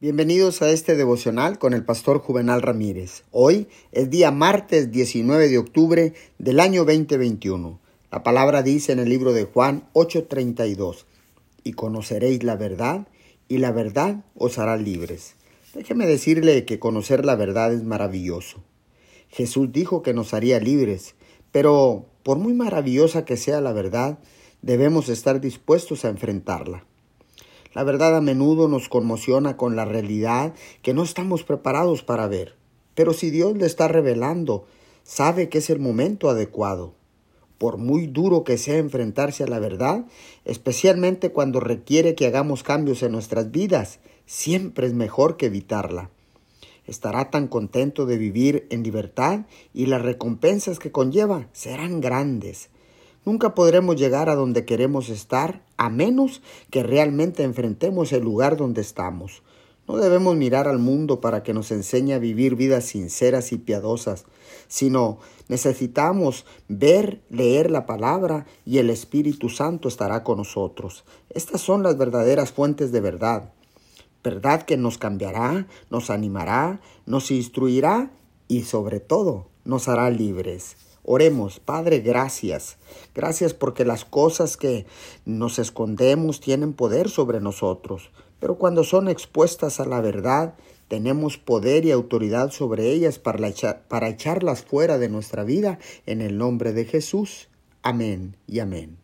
Bienvenidos a este devocional con el pastor Juvenal Ramírez. Hoy es día martes 19 de octubre del año 2021. La palabra dice en el libro de Juan 8:32, y conoceréis la verdad, y la verdad os hará libres. Déjeme decirle que conocer la verdad es maravilloso. Jesús dijo que nos haría libres, pero por muy maravillosa que sea la verdad, debemos estar dispuestos a enfrentarla. La verdad a menudo nos conmociona con la realidad que no estamos preparados para ver. Pero si Dios le está revelando, sabe que es el momento adecuado. Por muy duro que sea enfrentarse a la verdad, especialmente cuando requiere que hagamos cambios en nuestras vidas, siempre es mejor que evitarla. Estará tan contento de vivir en libertad y las recompensas que conlleva serán grandes. Nunca podremos llegar a donde queremos estar a menos que realmente enfrentemos el lugar donde estamos. No debemos mirar al mundo para que nos enseñe a vivir vidas sinceras y piadosas, sino necesitamos ver, leer la palabra y el Espíritu Santo estará con nosotros. Estas son las verdaderas fuentes de verdad. Verdad que nos cambiará, nos animará, nos instruirá y sobre todo nos hará libres. Oremos, Padre, gracias. Gracias porque las cosas que nos escondemos tienen poder sobre nosotros, pero cuando son expuestas a la verdad, tenemos poder y autoridad sobre ellas para, para echarlas fuera de nuestra vida en el nombre de Jesús. Amén y amén.